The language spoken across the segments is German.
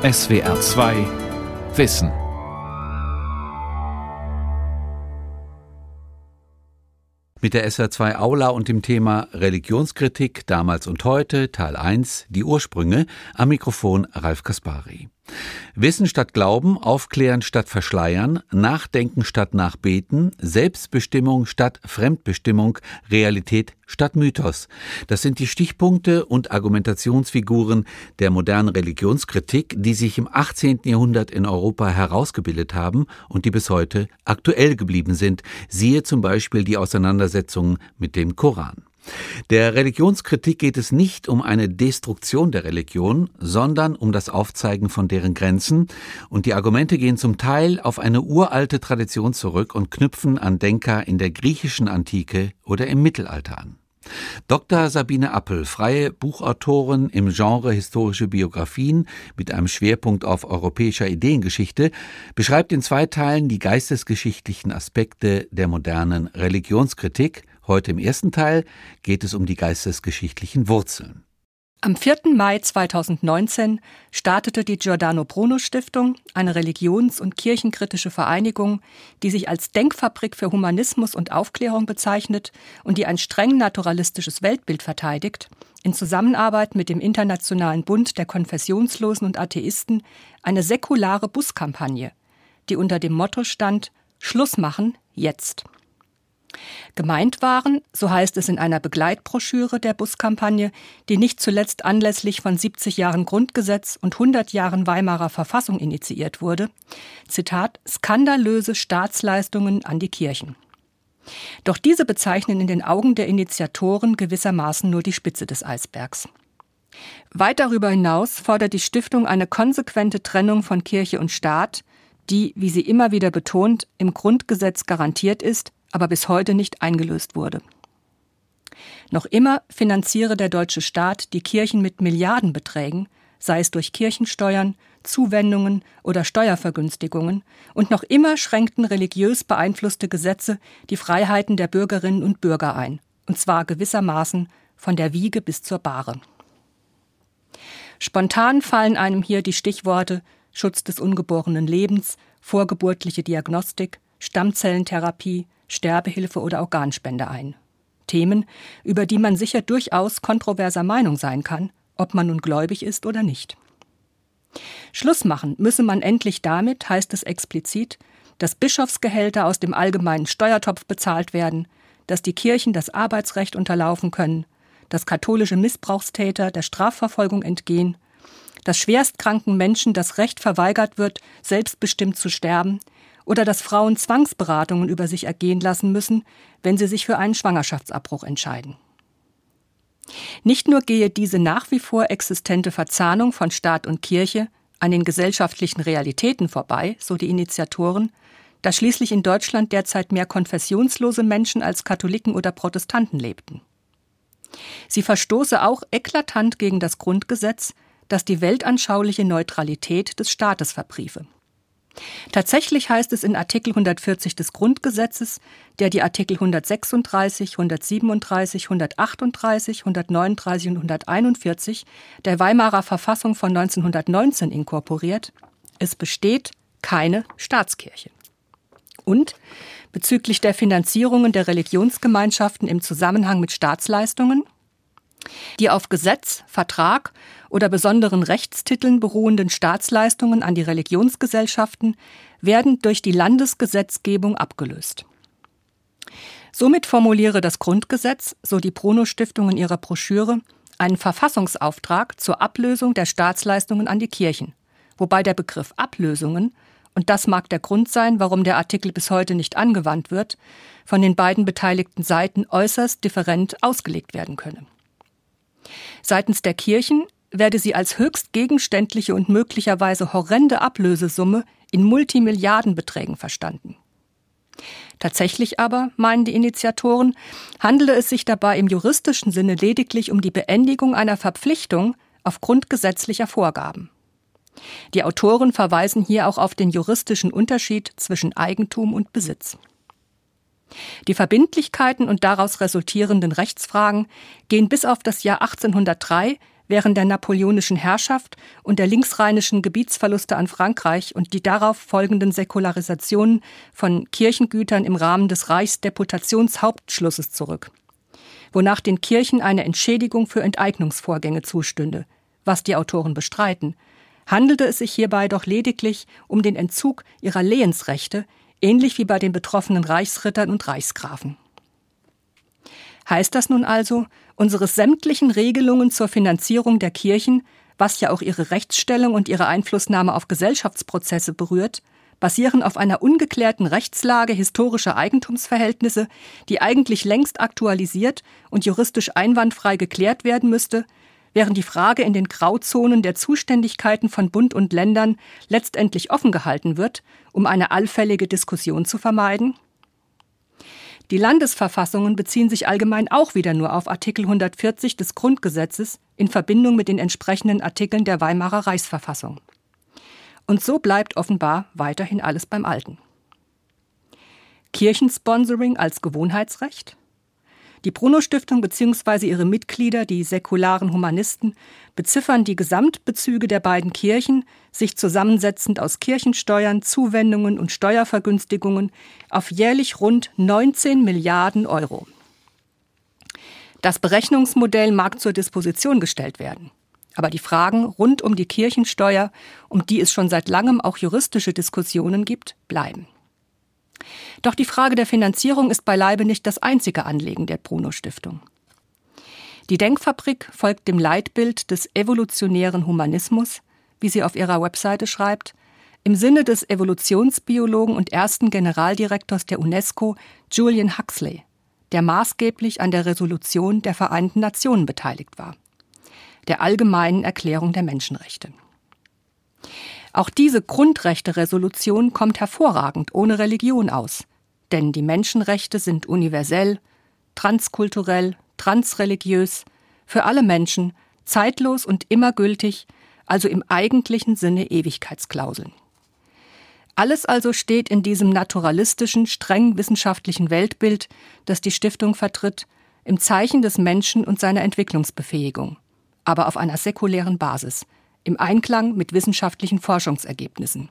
SWR 2 Wissen. Mit der SWR2 Aula und dem Thema Religionskritik damals und heute, Teil 1, die Ursprünge, am Mikrofon Ralf Kaspari. Wissen statt Glauben, Aufklären statt Verschleiern, Nachdenken statt Nachbeten, Selbstbestimmung statt Fremdbestimmung, Realität statt Mythos. Das sind die Stichpunkte und Argumentationsfiguren der modernen Religionskritik, die sich im 18. Jahrhundert in Europa herausgebildet haben und die bis heute aktuell geblieben sind. Siehe zum Beispiel die Auseinandersetzungen mit dem Koran. Der Religionskritik geht es nicht um eine Destruktion der Religion, sondern um das Aufzeigen von deren Grenzen, und die Argumente gehen zum Teil auf eine uralte Tradition zurück und knüpfen an Denker in der griechischen Antike oder im Mittelalter an. Dr. Sabine Appel, freie Buchautorin im Genre historische Biografien mit einem Schwerpunkt auf europäischer Ideengeschichte, beschreibt in zwei Teilen die geistesgeschichtlichen Aspekte der modernen Religionskritik Heute im ersten Teil geht es um die geistesgeschichtlichen Wurzeln. Am 4. Mai 2019 startete die Giordano Bruno Stiftung, eine religions- und kirchenkritische Vereinigung, die sich als Denkfabrik für Humanismus und Aufklärung bezeichnet und die ein streng naturalistisches Weltbild verteidigt, in Zusammenarbeit mit dem Internationalen Bund der Konfessionslosen und Atheisten eine säkulare Buskampagne, die unter dem Motto stand Schluss machen jetzt. Gemeint waren, so heißt es in einer Begleitbroschüre der Buskampagne, die nicht zuletzt anlässlich von 70 Jahren Grundgesetz und 100 Jahren Weimarer Verfassung initiiert wurde, Zitat, skandalöse Staatsleistungen an die Kirchen. Doch diese bezeichnen in den Augen der Initiatoren gewissermaßen nur die Spitze des Eisbergs. Weit darüber hinaus fordert die Stiftung eine konsequente Trennung von Kirche und Staat, die, wie sie immer wieder betont, im Grundgesetz garantiert ist aber bis heute nicht eingelöst wurde. Noch immer finanziere der deutsche Staat die Kirchen mit Milliardenbeträgen, sei es durch Kirchensteuern, Zuwendungen oder Steuervergünstigungen, und noch immer schränkten religiös beeinflusste Gesetze die Freiheiten der Bürgerinnen und Bürger ein, und zwar gewissermaßen von der Wiege bis zur Bahre. Spontan fallen einem hier die Stichworte Schutz des ungeborenen Lebens, vorgeburtliche Diagnostik, Stammzellentherapie, Sterbehilfe oder Organspende ein. Themen, über die man sicher durchaus kontroverser Meinung sein kann, ob man nun gläubig ist oder nicht. Schluss machen müsse man endlich damit, heißt es explizit, dass Bischofsgehälter aus dem allgemeinen Steuertopf bezahlt werden, dass die Kirchen das Arbeitsrecht unterlaufen können, dass katholische Missbrauchstäter der Strafverfolgung entgehen, dass schwerstkranken Menschen das Recht verweigert wird, selbstbestimmt zu sterben, oder dass Frauen Zwangsberatungen über sich ergehen lassen müssen, wenn sie sich für einen Schwangerschaftsabbruch entscheiden. Nicht nur gehe diese nach wie vor existente Verzahnung von Staat und Kirche an den gesellschaftlichen Realitäten vorbei, so die Initiatoren, da schließlich in Deutschland derzeit mehr konfessionslose Menschen als Katholiken oder Protestanten lebten. Sie verstoße auch eklatant gegen das Grundgesetz, das die weltanschauliche Neutralität des Staates verbriefe. Tatsächlich heißt es in Artikel 140 des Grundgesetzes, der die Artikel 136, 137, 138, 139 und 141 der Weimarer Verfassung von 1919 inkorporiert, es besteht keine Staatskirche. Und bezüglich der Finanzierungen der Religionsgemeinschaften im Zusammenhang mit Staatsleistungen die auf Gesetz, Vertrag oder besonderen Rechtstiteln beruhenden Staatsleistungen an die Religionsgesellschaften werden durch die Landesgesetzgebung abgelöst. Somit formuliere das Grundgesetz, so die Bruno Stiftung in ihrer Broschüre, einen Verfassungsauftrag zur Ablösung der Staatsleistungen an die Kirchen, wobei der Begriff Ablösungen und das mag der Grund sein, warum der Artikel bis heute nicht angewandt wird, von den beiden beteiligten Seiten äußerst different ausgelegt werden könne. Seitens der Kirchen werde sie als höchst gegenständliche und möglicherweise horrende Ablösesumme in Multimilliardenbeträgen verstanden. Tatsächlich aber, meinen die Initiatoren, handele es sich dabei im juristischen Sinne lediglich um die Beendigung einer Verpflichtung aufgrund gesetzlicher Vorgaben. Die Autoren verweisen hier auch auf den juristischen Unterschied zwischen Eigentum und Besitz. Die Verbindlichkeiten und daraus resultierenden Rechtsfragen gehen bis auf das Jahr 1803, während der napoleonischen Herrschaft und der linksrheinischen Gebietsverluste an Frankreich und die darauf folgenden Säkularisationen von Kirchengütern im Rahmen des Reichsdeputationshauptschlusses zurück, wonach den Kirchen eine Entschädigung für Enteignungsvorgänge zustünde, was die Autoren bestreiten, handelte es sich hierbei doch lediglich um den Entzug ihrer Lehensrechte, ähnlich wie bei den betroffenen Reichsrittern und Reichsgrafen. Heißt das nun also, unsere sämtlichen Regelungen zur Finanzierung der Kirchen, was ja auch ihre Rechtsstellung und ihre Einflussnahme auf Gesellschaftsprozesse berührt, basieren auf einer ungeklärten Rechtslage historischer Eigentumsverhältnisse, die eigentlich längst aktualisiert und juristisch einwandfrei geklärt werden müsste, während die Frage in den Grauzonen der Zuständigkeiten von Bund und Ländern letztendlich offen gehalten wird, um eine allfällige Diskussion zu vermeiden? Die Landesverfassungen beziehen sich allgemein auch wieder nur auf Artikel 140 des Grundgesetzes in Verbindung mit den entsprechenden Artikeln der Weimarer Reichsverfassung. Und so bleibt offenbar weiterhin alles beim Alten. Kirchensponsoring als Gewohnheitsrecht? Die Bruno-Stiftung bzw. ihre Mitglieder, die säkularen Humanisten, beziffern die Gesamtbezüge der beiden Kirchen, sich zusammensetzend aus Kirchensteuern, Zuwendungen und Steuervergünstigungen, auf jährlich rund 19 Milliarden Euro. Das Berechnungsmodell mag zur Disposition gestellt werden. Aber die Fragen rund um die Kirchensteuer, um die es schon seit langem auch juristische Diskussionen gibt, bleiben. Doch die Frage der Finanzierung ist beileibe nicht das einzige Anliegen der Bruno Stiftung. Die Denkfabrik folgt dem Leitbild des evolutionären Humanismus, wie sie auf ihrer Webseite schreibt, im Sinne des Evolutionsbiologen und ersten Generaldirektors der UNESCO, Julian Huxley, der maßgeblich an der Resolution der Vereinten Nationen beteiligt war, der allgemeinen Erklärung der Menschenrechte. Auch diese Grundrechte-Resolution kommt hervorragend ohne Religion aus. Denn die Menschenrechte sind universell, transkulturell, transreligiös, für alle Menschen, zeitlos und immer gültig, also im eigentlichen Sinne Ewigkeitsklauseln. Alles also steht in diesem naturalistischen, streng wissenschaftlichen Weltbild, das die Stiftung vertritt, im Zeichen des Menschen und seiner Entwicklungsbefähigung, aber auf einer säkulären Basis – im Einklang mit wissenschaftlichen Forschungsergebnissen.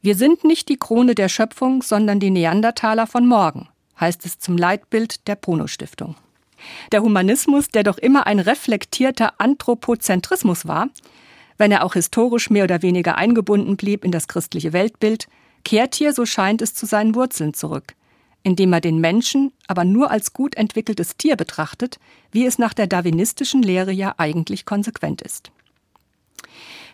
Wir sind nicht die Krone der Schöpfung, sondern die Neandertaler von morgen, heißt es zum Leitbild der Bruno Stiftung. Der Humanismus, der doch immer ein reflektierter Anthropozentrismus war, wenn er auch historisch mehr oder weniger eingebunden blieb in das christliche Weltbild, kehrt hier, so scheint es, zu seinen Wurzeln zurück, indem er den Menschen aber nur als gut entwickeltes Tier betrachtet, wie es nach der darwinistischen Lehre ja eigentlich konsequent ist.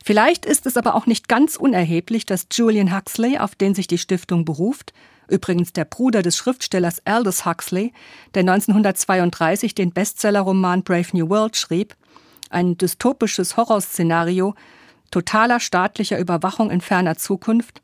Vielleicht ist es aber auch nicht ganz unerheblich, dass Julian Huxley, auf den sich die Stiftung beruft, übrigens der Bruder des Schriftstellers Aldous Huxley, der 1932 den Bestsellerroman Brave New World schrieb, ein dystopisches Horrorszenario totaler staatlicher Überwachung in ferner Zukunft,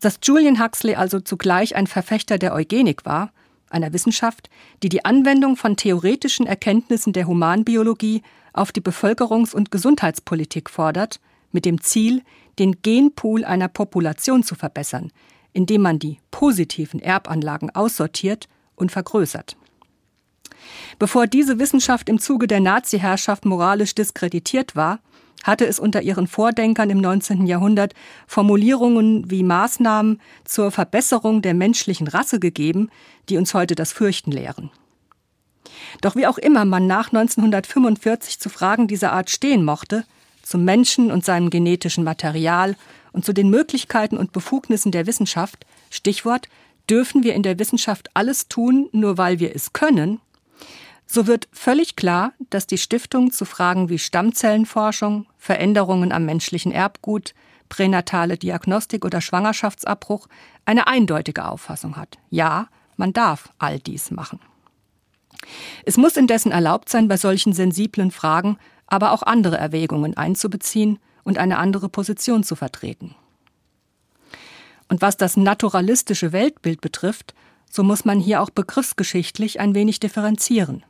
dass Julian Huxley also zugleich ein Verfechter der Eugenik war, einer Wissenschaft, die die Anwendung von theoretischen Erkenntnissen der Humanbiologie auf die Bevölkerungs- und Gesundheitspolitik fordert, mit dem Ziel, den Genpool einer Population zu verbessern, indem man die positiven Erbanlagen aussortiert und vergrößert. Bevor diese Wissenschaft im Zuge der Nazi-Herrschaft moralisch diskreditiert war, hatte es unter ihren Vordenkern im 19. Jahrhundert Formulierungen wie Maßnahmen zur Verbesserung der menschlichen Rasse gegeben, die uns heute das Fürchten lehren. Doch wie auch immer man nach 1945 zu Fragen dieser Art stehen mochte, zum Menschen und seinem genetischen Material und zu den Möglichkeiten und Befugnissen der Wissenschaft, Stichwort, dürfen wir in der Wissenschaft alles tun, nur weil wir es können, so wird völlig klar, dass die Stiftung zu Fragen wie Stammzellenforschung, Veränderungen am menschlichen Erbgut, pränatale Diagnostik oder Schwangerschaftsabbruch eine eindeutige Auffassung hat. Ja, man darf all dies machen. Es muss indessen erlaubt sein, bei solchen sensiblen Fragen aber auch andere Erwägungen einzubeziehen und eine andere Position zu vertreten. Und was das naturalistische Weltbild betrifft, so muss man hier auch begriffsgeschichtlich ein wenig differenzieren.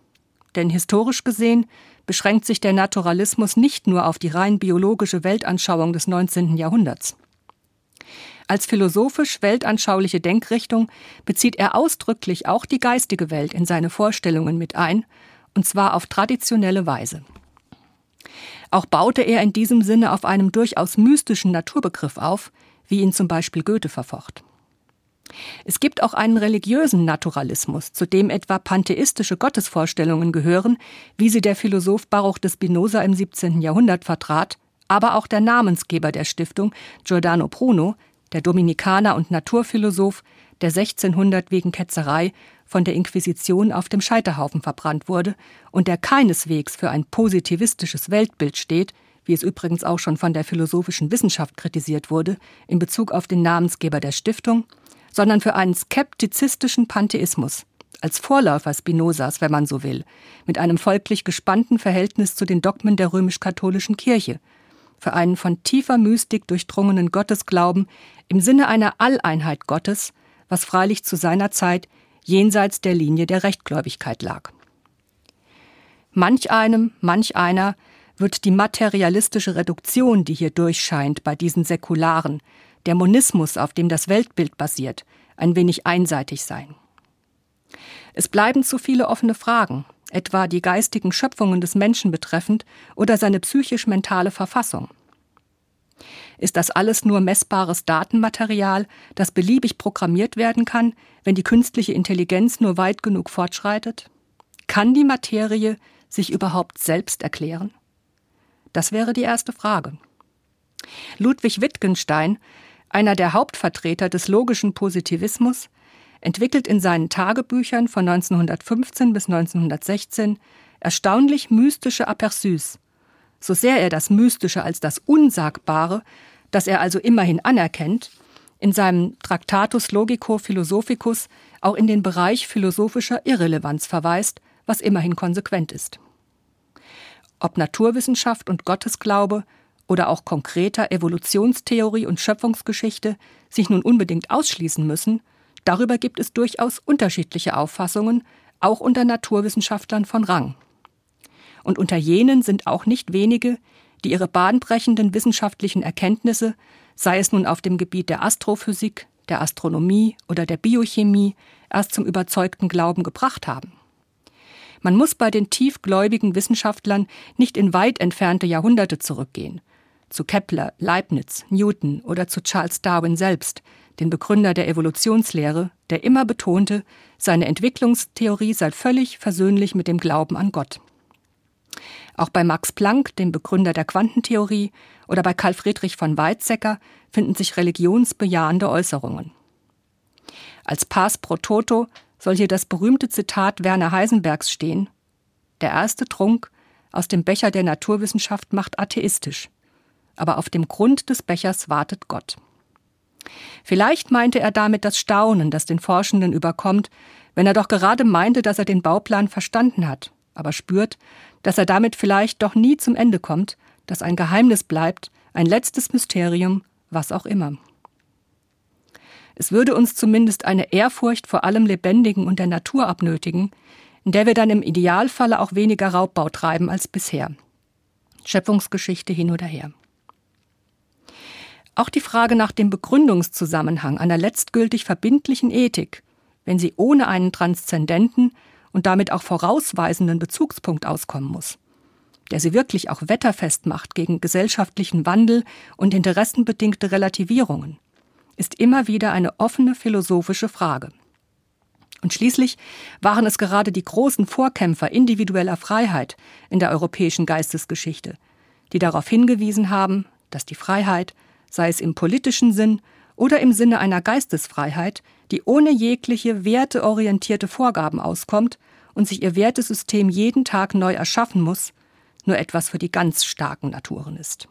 Denn historisch gesehen beschränkt sich der Naturalismus nicht nur auf die rein biologische Weltanschauung des 19. Jahrhunderts. Als philosophisch weltanschauliche Denkrichtung bezieht er ausdrücklich auch die geistige Welt in seine Vorstellungen mit ein, und zwar auf traditionelle Weise. Auch baute er in diesem Sinne auf einem durchaus mystischen Naturbegriff auf, wie ihn zum Beispiel Goethe verfocht. Es gibt auch einen religiösen Naturalismus, zu dem etwa pantheistische Gottesvorstellungen gehören, wie sie der Philosoph Baruch de Spinoza im 17. Jahrhundert vertrat, aber auch der Namensgeber der Stiftung, Giordano Bruno, der Dominikaner und Naturphilosoph, der 1600 wegen Ketzerei von der Inquisition auf dem Scheiterhaufen verbrannt wurde und der keineswegs für ein positivistisches Weltbild steht, wie es übrigens auch schon von der philosophischen Wissenschaft kritisiert wurde, in Bezug auf den Namensgeber der Stiftung, sondern für einen skeptizistischen Pantheismus, als Vorläufer Spinozas, wenn man so will, mit einem folglich gespannten Verhältnis zu den Dogmen der römisch-katholischen Kirche, für einen von tiefer Mystik durchdrungenen Gottesglauben im Sinne einer Alleinheit Gottes, was freilich zu seiner Zeit jenseits der Linie der Rechtgläubigkeit lag. Manch einem, manch einer wird die materialistische Reduktion, die hier durchscheint bei diesen Säkularen, der Monismus, auf dem das Weltbild basiert, ein wenig einseitig sein. Es bleiben zu viele offene Fragen, etwa die geistigen Schöpfungen des Menschen betreffend oder seine psychisch-mentale Verfassung. Ist das alles nur messbares Datenmaterial, das beliebig programmiert werden kann, wenn die künstliche Intelligenz nur weit genug fortschreitet? Kann die Materie sich überhaupt selbst erklären? Das wäre die erste Frage. Ludwig Wittgenstein, einer der Hauptvertreter des logischen Positivismus, entwickelt in seinen Tagebüchern von 1915 bis 1916 erstaunlich mystische Aperçus, so sehr er das Mystische als das Unsagbare, das er also immerhin anerkennt, in seinem Tractatus Logico Philosophicus auch in den Bereich philosophischer Irrelevanz verweist, was immerhin konsequent ist. Ob Naturwissenschaft und Gottesglaube oder auch konkreter Evolutionstheorie und Schöpfungsgeschichte sich nun unbedingt ausschließen müssen, darüber gibt es durchaus unterschiedliche Auffassungen, auch unter Naturwissenschaftlern von Rang. Und unter jenen sind auch nicht wenige, die ihre bahnbrechenden wissenschaftlichen Erkenntnisse, sei es nun auf dem Gebiet der Astrophysik, der Astronomie oder der Biochemie, erst zum überzeugten Glauben gebracht haben. Man muss bei den tiefgläubigen Wissenschaftlern nicht in weit entfernte Jahrhunderte zurückgehen, zu Kepler, Leibniz, Newton oder zu Charles Darwin selbst, den Begründer der Evolutionslehre, der immer betonte, seine Entwicklungstheorie sei völlig versöhnlich mit dem Glauben an Gott. Auch bei Max Planck, dem Begründer der Quantentheorie, oder bei Karl Friedrich von Weizsäcker finden sich religionsbejahende Äußerungen. Als Pass pro Toto soll hier das berühmte Zitat Werner Heisenbergs stehen Der erste Trunk aus dem Becher der Naturwissenschaft macht atheistisch, aber auf dem Grund des Bechers wartet Gott. Vielleicht meinte er damit das Staunen, das den Forschenden überkommt, wenn er doch gerade meinte, dass er den Bauplan verstanden hat, aber spürt, dass er damit vielleicht doch nie zum Ende kommt, dass ein Geheimnis bleibt, ein letztes Mysterium, was auch immer. Es würde uns zumindest eine Ehrfurcht vor allem Lebendigen und der Natur abnötigen, in der wir dann im Idealfalle auch weniger Raubbau treiben als bisher. Schöpfungsgeschichte hin oder her. Auch die Frage nach dem Begründungszusammenhang einer letztgültig verbindlichen Ethik, wenn sie ohne einen transzendenten, und damit auch vorausweisenden Bezugspunkt auskommen muss, der sie wirklich auch wetterfest macht gegen gesellschaftlichen Wandel und interessenbedingte Relativierungen, ist immer wieder eine offene philosophische Frage. Und schließlich waren es gerade die großen Vorkämpfer individueller Freiheit in der europäischen Geistesgeschichte, die darauf hingewiesen haben, dass die Freiheit, sei es im politischen Sinn oder im Sinne einer Geistesfreiheit, die ohne jegliche werteorientierte Vorgaben auskommt und sich ihr Wertesystem jeden Tag neu erschaffen muss, nur etwas für die ganz starken Naturen ist.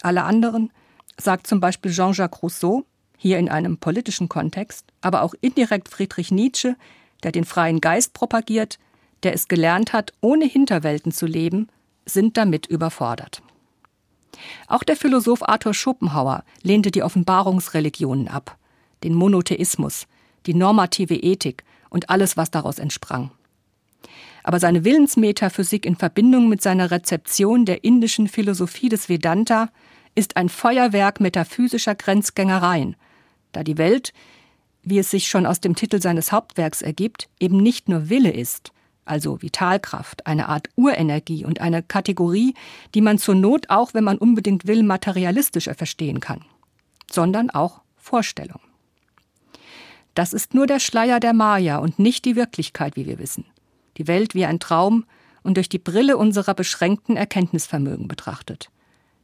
Alle anderen, sagt zum Beispiel Jean-Jacques Rousseau, hier in einem politischen Kontext, aber auch indirekt Friedrich Nietzsche, der den freien Geist propagiert, der es gelernt hat, ohne Hinterwelten zu leben, sind damit überfordert. Auch der Philosoph Arthur Schopenhauer lehnte die Offenbarungsreligionen ab, den Monotheismus, die normative Ethik und alles, was daraus entsprang. Aber seine Willensmetaphysik in Verbindung mit seiner Rezeption der indischen Philosophie des Vedanta ist ein Feuerwerk metaphysischer Grenzgängereien, da die Welt, wie es sich schon aus dem Titel seines Hauptwerks ergibt, eben nicht nur Wille ist, also Vitalkraft, eine Art Urenergie und eine Kategorie, die man zur Not auch, wenn man unbedingt will, materialistischer verstehen kann, sondern auch Vorstellung. Das ist nur der Schleier der Maya und nicht die Wirklichkeit, wie wir wissen. Die Welt wie ein Traum und durch die Brille unserer beschränkten Erkenntnisvermögen betrachtet.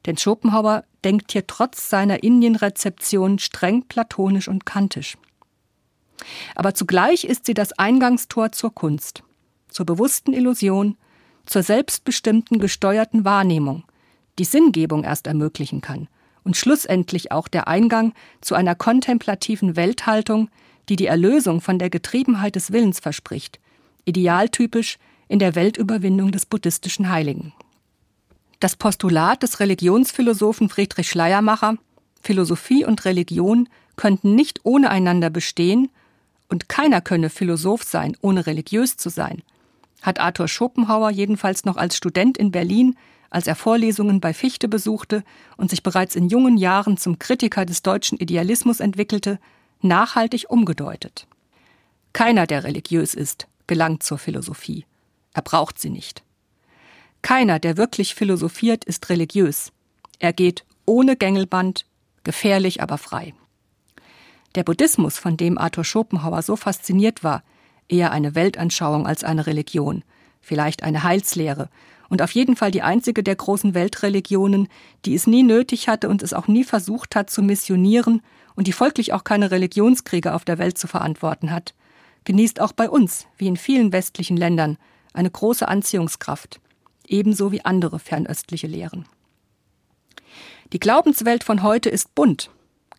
Denn Schopenhauer denkt hier trotz seiner Indienrezeption streng platonisch und kantisch. Aber zugleich ist sie das Eingangstor zur Kunst, zur bewussten Illusion, zur selbstbestimmten gesteuerten Wahrnehmung, die Sinngebung erst ermöglichen kann und schlussendlich auch der Eingang zu einer kontemplativen Welthaltung, die die Erlösung von der Getriebenheit des Willens verspricht, idealtypisch in der Weltüberwindung des buddhistischen Heiligen. Das Postulat des Religionsphilosophen Friedrich Schleiermacher, Philosophie und Religion könnten nicht ohne einander bestehen und keiner könne Philosoph sein, ohne religiös zu sein, hat Arthur Schopenhauer jedenfalls noch als Student in Berlin, als er Vorlesungen bei Fichte besuchte und sich bereits in jungen Jahren zum Kritiker des deutschen Idealismus entwickelte, nachhaltig umgedeutet. Keiner, der religiös ist, gelangt zur Philosophie. Er braucht sie nicht. Keiner, der wirklich philosophiert, ist religiös. Er geht ohne Gängelband, gefährlich aber frei. Der Buddhismus, von dem Arthur Schopenhauer so fasziniert war, eher eine Weltanschauung als eine Religion, vielleicht eine Heilslehre und auf jeden Fall die einzige der großen Weltreligionen, die es nie nötig hatte und es auch nie versucht hat zu missionieren und die folglich auch keine Religionskriege auf der Welt zu verantworten hat, genießt auch bei uns, wie in vielen westlichen Ländern, eine große Anziehungskraft, ebenso wie andere fernöstliche Lehren. Die Glaubenswelt von heute ist bunt.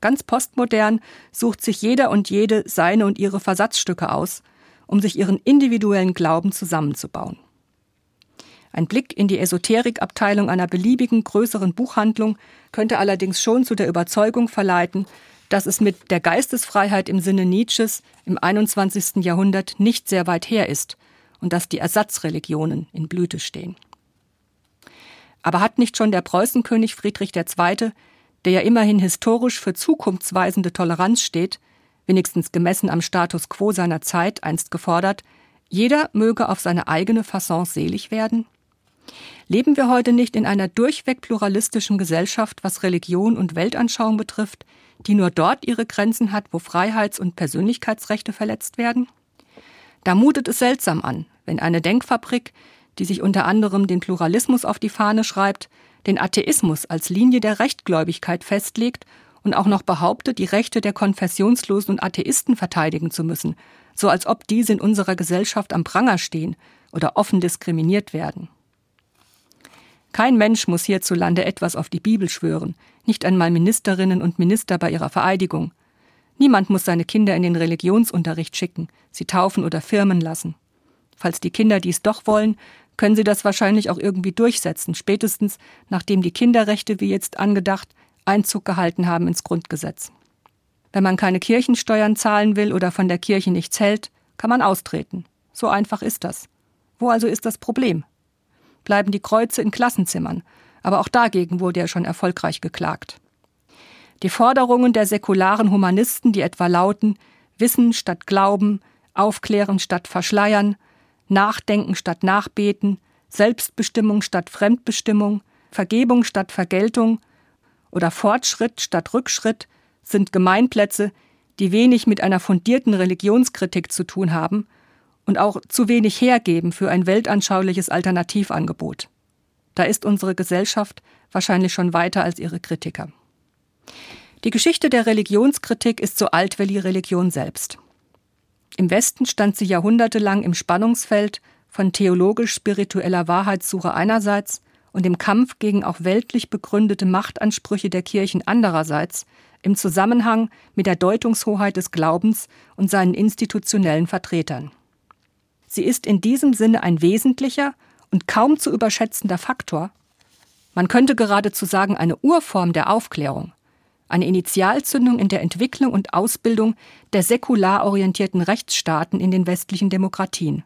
Ganz postmodern sucht sich jeder und jede seine und ihre Versatzstücke aus, um sich ihren individuellen Glauben zusammenzubauen. Ein Blick in die Esoterikabteilung einer beliebigen größeren Buchhandlung könnte allerdings schon zu der Überzeugung verleiten, dass es mit der Geistesfreiheit im Sinne Nietzsches im 21. Jahrhundert nicht sehr weit her ist und dass die Ersatzreligionen in Blüte stehen. Aber hat nicht schon der Preußenkönig Friedrich II., der ja immerhin historisch für zukunftsweisende Toleranz steht, wenigstens gemessen am Status quo seiner Zeit einst gefordert, jeder möge auf seine eigene Fasson selig werden? Leben wir heute nicht in einer durchweg pluralistischen Gesellschaft, was Religion und Weltanschauung betrifft, die nur dort ihre Grenzen hat, wo Freiheits- und Persönlichkeitsrechte verletzt werden? Da mutet es seltsam an, wenn eine Denkfabrik, die sich unter anderem den Pluralismus auf die Fahne schreibt, den Atheismus als Linie der Rechtgläubigkeit festlegt und auch noch behauptet, die Rechte der Konfessionslosen und Atheisten verteidigen zu müssen, so als ob diese in unserer Gesellschaft am Pranger stehen oder offen diskriminiert werden. Kein Mensch muss hierzulande etwas auf die Bibel schwören, nicht einmal Ministerinnen und Minister bei ihrer Vereidigung. Niemand muss seine Kinder in den Religionsunterricht schicken, sie taufen oder firmen lassen. Falls die Kinder dies doch wollen, können sie das wahrscheinlich auch irgendwie durchsetzen, spätestens nachdem die Kinderrechte, wie jetzt angedacht, Einzug gehalten haben ins Grundgesetz. Wenn man keine Kirchensteuern zahlen will oder von der Kirche nichts hält, kann man austreten. So einfach ist das. Wo also ist das Problem? bleiben die Kreuze in Klassenzimmern, aber auch dagegen wurde ja schon erfolgreich geklagt. Die Forderungen der säkularen Humanisten, die etwa lauten Wissen statt Glauben, Aufklären statt Verschleiern, Nachdenken statt Nachbeten, Selbstbestimmung statt Fremdbestimmung, Vergebung statt Vergeltung oder Fortschritt statt Rückschritt, sind Gemeinplätze, die wenig mit einer fundierten Religionskritik zu tun haben und auch zu wenig hergeben für ein weltanschauliches Alternativangebot. Da ist unsere Gesellschaft wahrscheinlich schon weiter als ihre Kritiker. Die Geschichte der Religionskritik ist so alt wie die Religion selbst. Im Westen stand sie jahrhundertelang im Spannungsfeld von theologisch-spiritueller Wahrheitssuche einerseits und dem Kampf gegen auch weltlich begründete Machtansprüche der Kirchen andererseits im Zusammenhang mit der Deutungshoheit des Glaubens und seinen institutionellen Vertretern. Sie ist in diesem Sinne ein wesentlicher und kaum zu überschätzender Faktor. Man könnte geradezu sagen, eine Urform der Aufklärung, eine Initialzündung in der Entwicklung und Ausbildung der säkular orientierten Rechtsstaaten in den westlichen Demokratien,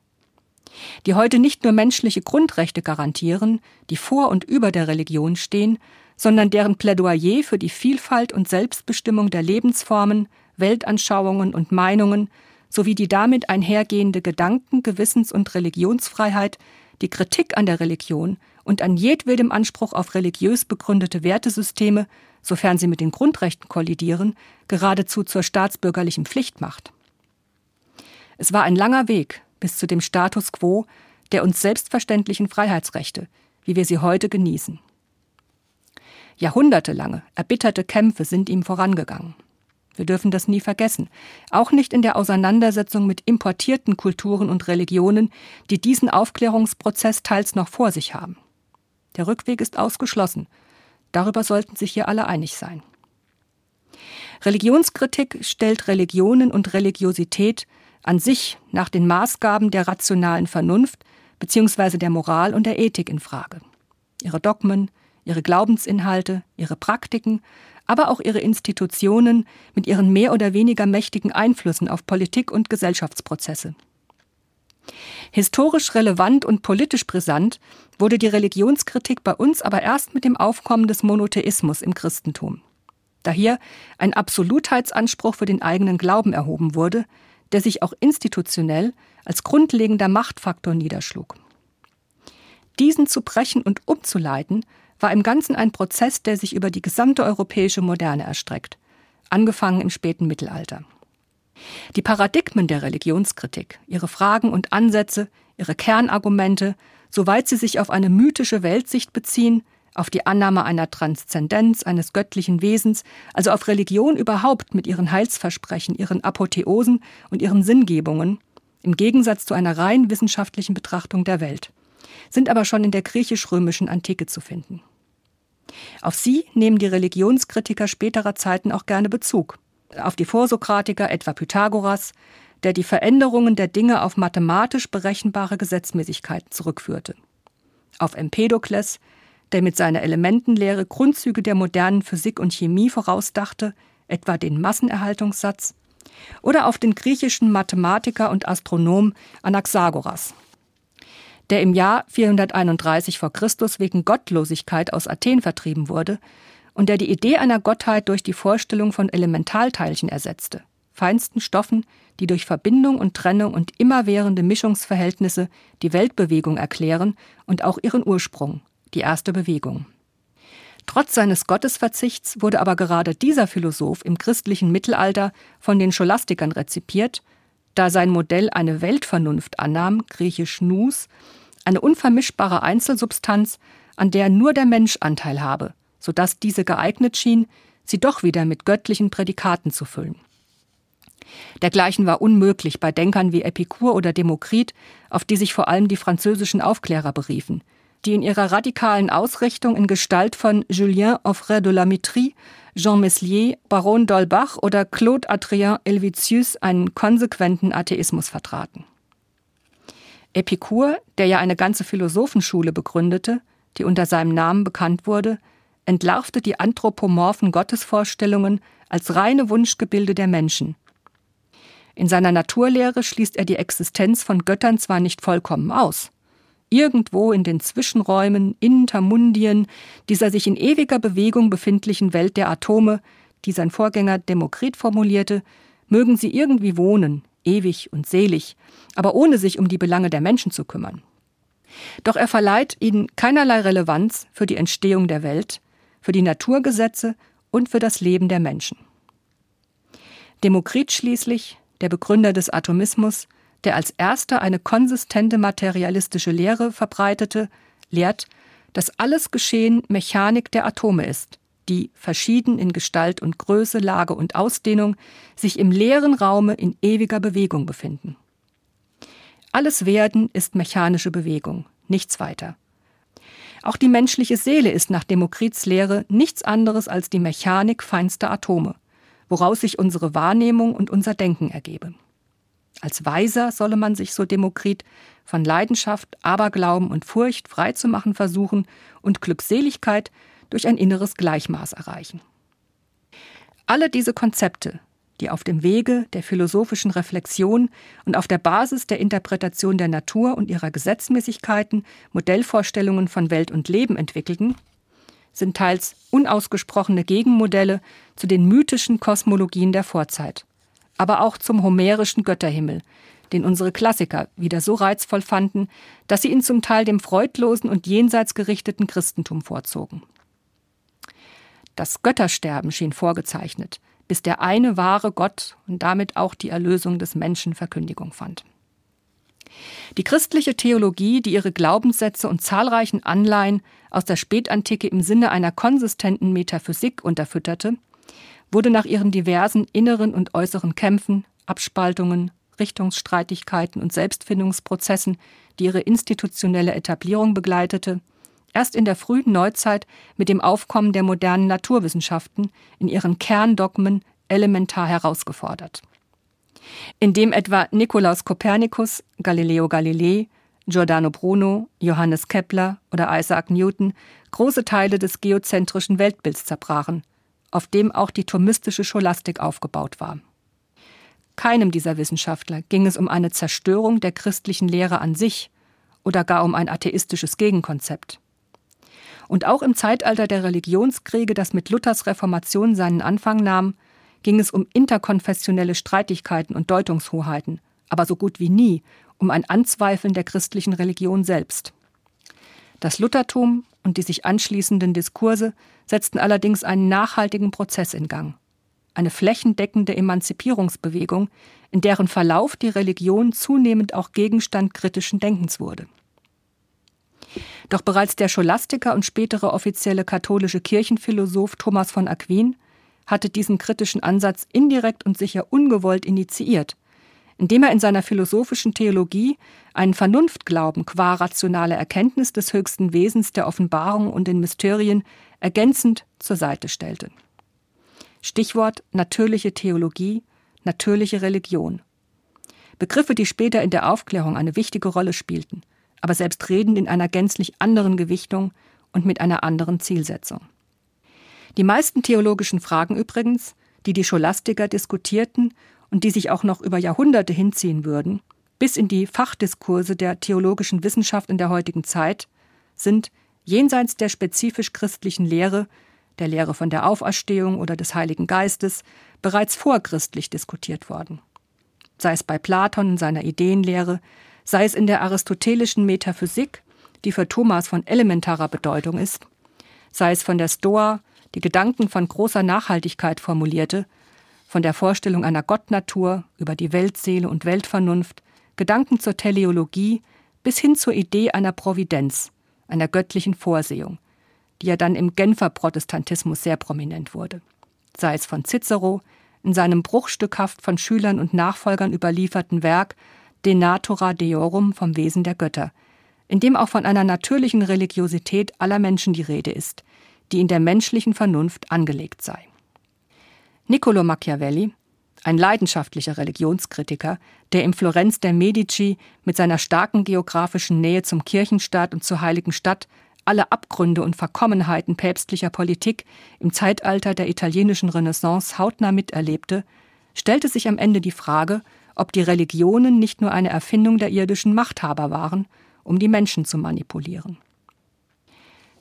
die heute nicht nur menschliche Grundrechte garantieren, die vor und über der Religion stehen, sondern deren Plädoyer für die Vielfalt und Selbstbestimmung der Lebensformen, Weltanschauungen und Meinungen sowie die damit einhergehende Gedanken-, Gewissens- und Religionsfreiheit, die Kritik an der Religion und an jedwedem Anspruch auf religiös begründete Wertesysteme, sofern sie mit den Grundrechten kollidieren, geradezu zur staatsbürgerlichen Pflicht macht. Es war ein langer Weg bis zu dem Status quo der uns selbstverständlichen Freiheitsrechte, wie wir sie heute genießen. Jahrhundertelange, erbitterte Kämpfe sind ihm vorangegangen. Wir dürfen das nie vergessen, auch nicht in der Auseinandersetzung mit importierten Kulturen und Religionen, die diesen Aufklärungsprozess teils noch vor sich haben. Der Rückweg ist ausgeschlossen. Darüber sollten sich hier alle einig sein. Religionskritik stellt Religionen und Religiosität an sich nach den Maßgaben der rationalen Vernunft bzw. der Moral und der Ethik in Frage. Ihre Dogmen, ihre Glaubensinhalte, ihre Praktiken, aber auch ihre Institutionen mit ihren mehr oder weniger mächtigen Einflüssen auf Politik und Gesellschaftsprozesse. Historisch relevant und politisch brisant wurde die Religionskritik bei uns aber erst mit dem Aufkommen des Monotheismus im Christentum. Da hier ein Absolutheitsanspruch für den eigenen Glauben erhoben wurde, der sich auch institutionell als grundlegender Machtfaktor niederschlug. Diesen zu brechen und umzuleiten, war im Ganzen ein Prozess, der sich über die gesamte europäische Moderne erstreckt, angefangen im späten Mittelalter. Die Paradigmen der Religionskritik, ihre Fragen und Ansätze, ihre Kernargumente, soweit sie sich auf eine mythische Weltsicht beziehen, auf die Annahme einer Transzendenz, eines göttlichen Wesens, also auf Religion überhaupt mit ihren Heilsversprechen, ihren Apotheosen und ihren Sinngebungen, im Gegensatz zu einer rein wissenschaftlichen Betrachtung der Welt, sind aber schon in der griechisch-römischen Antike zu finden. Auf sie nehmen die Religionskritiker späterer Zeiten auch gerne Bezug. Auf die Vorsokratiker, etwa Pythagoras, der die Veränderungen der Dinge auf mathematisch berechenbare Gesetzmäßigkeiten zurückführte. Auf Empedokles, der mit seiner Elementenlehre Grundzüge der modernen Physik und Chemie vorausdachte, etwa den Massenerhaltungssatz, oder auf den griechischen Mathematiker und Astronom Anaxagoras, der im Jahr 431 v. Chr. wegen Gottlosigkeit aus Athen vertrieben wurde und der die Idee einer Gottheit durch die Vorstellung von Elementalteilchen ersetzte, feinsten Stoffen, die durch Verbindung und Trennung und immerwährende Mischungsverhältnisse die Weltbewegung erklären und auch ihren Ursprung, die erste Bewegung. Trotz seines Gottesverzichts wurde aber gerade dieser Philosoph im christlichen Mittelalter von den Scholastikern rezipiert, da sein Modell eine Weltvernunft annahm, griechisch nous, eine unvermischbare Einzelsubstanz, an der nur der Mensch Anteil habe, so dass diese geeignet schien, sie doch wieder mit göttlichen Prädikaten zu füllen. Dergleichen war unmöglich bei Denkern wie Epikur oder Demokrit, auf die sich vor allem die französischen Aufklärer beriefen – die in ihrer radikalen Ausrichtung in Gestalt von Julien Offray de la Mitrie, Jean Meslier, Baron d'Holbach oder Claude Adrien Helvetius einen konsequenten Atheismus vertraten. Epikur, der ja eine ganze Philosophenschule begründete, die unter seinem Namen bekannt wurde, entlarvte die anthropomorphen Gottesvorstellungen als reine Wunschgebilde der Menschen. In seiner Naturlehre schließt er die Existenz von Göttern zwar nicht vollkommen aus, irgendwo in den Zwischenräumen, Intermundien, dieser sich in ewiger Bewegung befindlichen Welt der Atome, die sein Vorgänger Demokrit formulierte, mögen sie irgendwie wohnen, ewig und selig, aber ohne sich um die Belange der Menschen zu kümmern. Doch er verleiht ihnen keinerlei Relevanz für die Entstehung der Welt, für die Naturgesetze und für das Leben der Menschen. Demokrit schließlich, der Begründer des Atomismus, der als erster eine konsistente materialistische Lehre verbreitete, lehrt, dass alles Geschehen Mechanik der Atome ist, die, verschieden in Gestalt und Größe, Lage und Ausdehnung, sich im leeren Raume in ewiger Bewegung befinden. Alles Werden ist mechanische Bewegung, nichts weiter. Auch die menschliche Seele ist nach Demokrits Lehre nichts anderes als die Mechanik feinster Atome, woraus sich unsere Wahrnehmung und unser Denken ergebe. Als Weiser solle man sich, so Demokrit, von Leidenschaft, Aberglauben und Furcht freizumachen versuchen und Glückseligkeit durch ein inneres Gleichmaß erreichen. Alle diese Konzepte, die auf dem Wege der philosophischen Reflexion und auf der Basis der Interpretation der Natur und ihrer Gesetzmäßigkeiten Modellvorstellungen von Welt und Leben entwickelten, sind teils unausgesprochene Gegenmodelle zu den mythischen Kosmologien der Vorzeit aber auch zum homerischen Götterhimmel, den unsere Klassiker wieder so reizvoll fanden, dass sie ihn zum Teil dem freudlosen und jenseits gerichteten Christentum vorzogen. Das Göttersterben schien vorgezeichnet, bis der eine wahre Gott und damit auch die Erlösung des Menschen Verkündigung fand. Die christliche Theologie, die ihre Glaubenssätze und zahlreichen Anleihen aus der Spätantike im Sinne einer konsistenten Metaphysik unterfütterte, wurde nach ihren diversen inneren und äußeren Kämpfen, Abspaltungen, Richtungsstreitigkeiten und Selbstfindungsprozessen, die ihre institutionelle Etablierung begleitete, erst in der frühen Neuzeit mit dem Aufkommen der modernen Naturwissenschaften in ihren Kerndogmen elementar herausgefordert. Indem etwa Nikolaus Kopernikus, Galileo Galilei, Giordano Bruno, Johannes Kepler oder Isaac Newton große Teile des geozentrischen Weltbilds zerbrachen, auf dem auch die thomistische Scholastik aufgebaut war. Keinem dieser Wissenschaftler ging es um eine Zerstörung der christlichen Lehre an sich oder gar um ein atheistisches Gegenkonzept. Und auch im Zeitalter der Religionskriege, das mit Luthers Reformation seinen Anfang nahm, ging es um interkonfessionelle Streitigkeiten und Deutungshoheiten, aber so gut wie nie um ein Anzweifeln der christlichen Religion selbst. Das Luthertum und die sich anschließenden Diskurse setzten allerdings einen nachhaltigen Prozess in Gang eine flächendeckende Emanzipierungsbewegung, in deren Verlauf die Religion zunehmend auch Gegenstand kritischen Denkens wurde. Doch bereits der Scholastiker und spätere offizielle katholische Kirchenphilosoph Thomas von Aquin hatte diesen kritischen Ansatz indirekt und sicher ungewollt initiiert, indem er in seiner philosophischen Theologie einen Vernunftglauben qua rationale Erkenntnis des höchsten Wesens der Offenbarung und den Mysterien ergänzend zur Seite stellte. Stichwort natürliche Theologie, natürliche Religion. Begriffe, die später in der Aufklärung eine wichtige Rolle spielten, aber selbstredend in einer gänzlich anderen Gewichtung und mit einer anderen Zielsetzung. Die meisten theologischen Fragen übrigens, die die Scholastiker diskutierten und die sich auch noch über Jahrhunderte hinziehen würden, bis in die Fachdiskurse der theologischen Wissenschaft in der heutigen Zeit, sind jenseits der spezifisch christlichen Lehre der Lehre von der Auferstehung oder des Heiligen Geistes, bereits vorchristlich diskutiert worden. Sei es bei Platon in seiner Ideenlehre, sei es in der aristotelischen Metaphysik, die für Thomas von elementarer Bedeutung ist, sei es von der Stoa, die Gedanken von großer Nachhaltigkeit formulierte, von der Vorstellung einer Gottnatur über die Weltseele und Weltvernunft, Gedanken zur Teleologie bis hin zur Idee einer Providenz, einer göttlichen Vorsehung, die ja dann im Genfer Protestantismus sehr prominent wurde. Sei es von Cicero, in seinem bruchstückhaft von Schülern und Nachfolgern überlieferten Werk De Natura Deorum vom Wesen der Götter, in dem auch von einer natürlichen Religiosität aller Menschen die Rede ist, die in der menschlichen Vernunft angelegt sei. Niccolo Machiavelli, ein leidenschaftlicher Religionskritiker, der im Florenz der Medici mit seiner starken geografischen Nähe zum Kirchenstaat und zur heiligen Stadt alle Abgründe und Verkommenheiten päpstlicher Politik im Zeitalter der italienischen Renaissance hautnah miterlebte, stellte sich am Ende die Frage, ob die Religionen nicht nur eine Erfindung der irdischen Machthaber waren, um die Menschen zu manipulieren.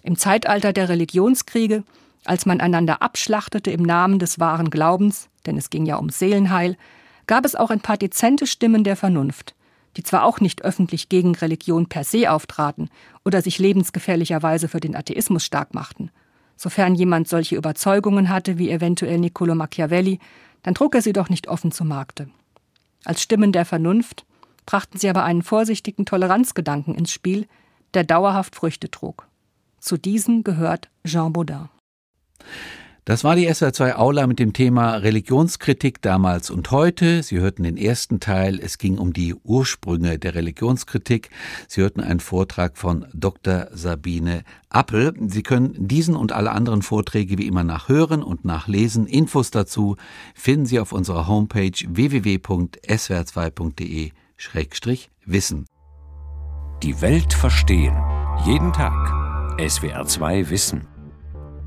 Im Zeitalter der Religionskriege, als man einander abschlachtete im Namen des wahren Glaubens, denn es ging ja um Seelenheil, gab es auch ein paar dezente Stimmen der Vernunft, die zwar auch nicht öffentlich gegen Religion per se auftraten oder sich lebensgefährlicherweise für den Atheismus stark machten. Sofern jemand solche Überzeugungen hatte wie eventuell Niccolo Machiavelli, dann trug er sie doch nicht offen zu Markte. Als Stimmen der Vernunft brachten sie aber einen vorsichtigen Toleranzgedanken ins Spiel, der dauerhaft Früchte trug. Zu diesem gehört Jean Baudin. Das war die SR2 Aula mit dem Thema Religionskritik damals und heute. Sie hörten den ersten Teil. Es ging um die Ursprünge der Religionskritik. Sie hörten einen Vortrag von Dr. Sabine Appel. Sie können diesen und alle anderen Vorträge wie immer nachhören und nachlesen. Infos dazu finden Sie auf unserer Homepage www.swr2.de-wissen. Die Welt verstehen. Jeden Tag. SWR2 Wissen.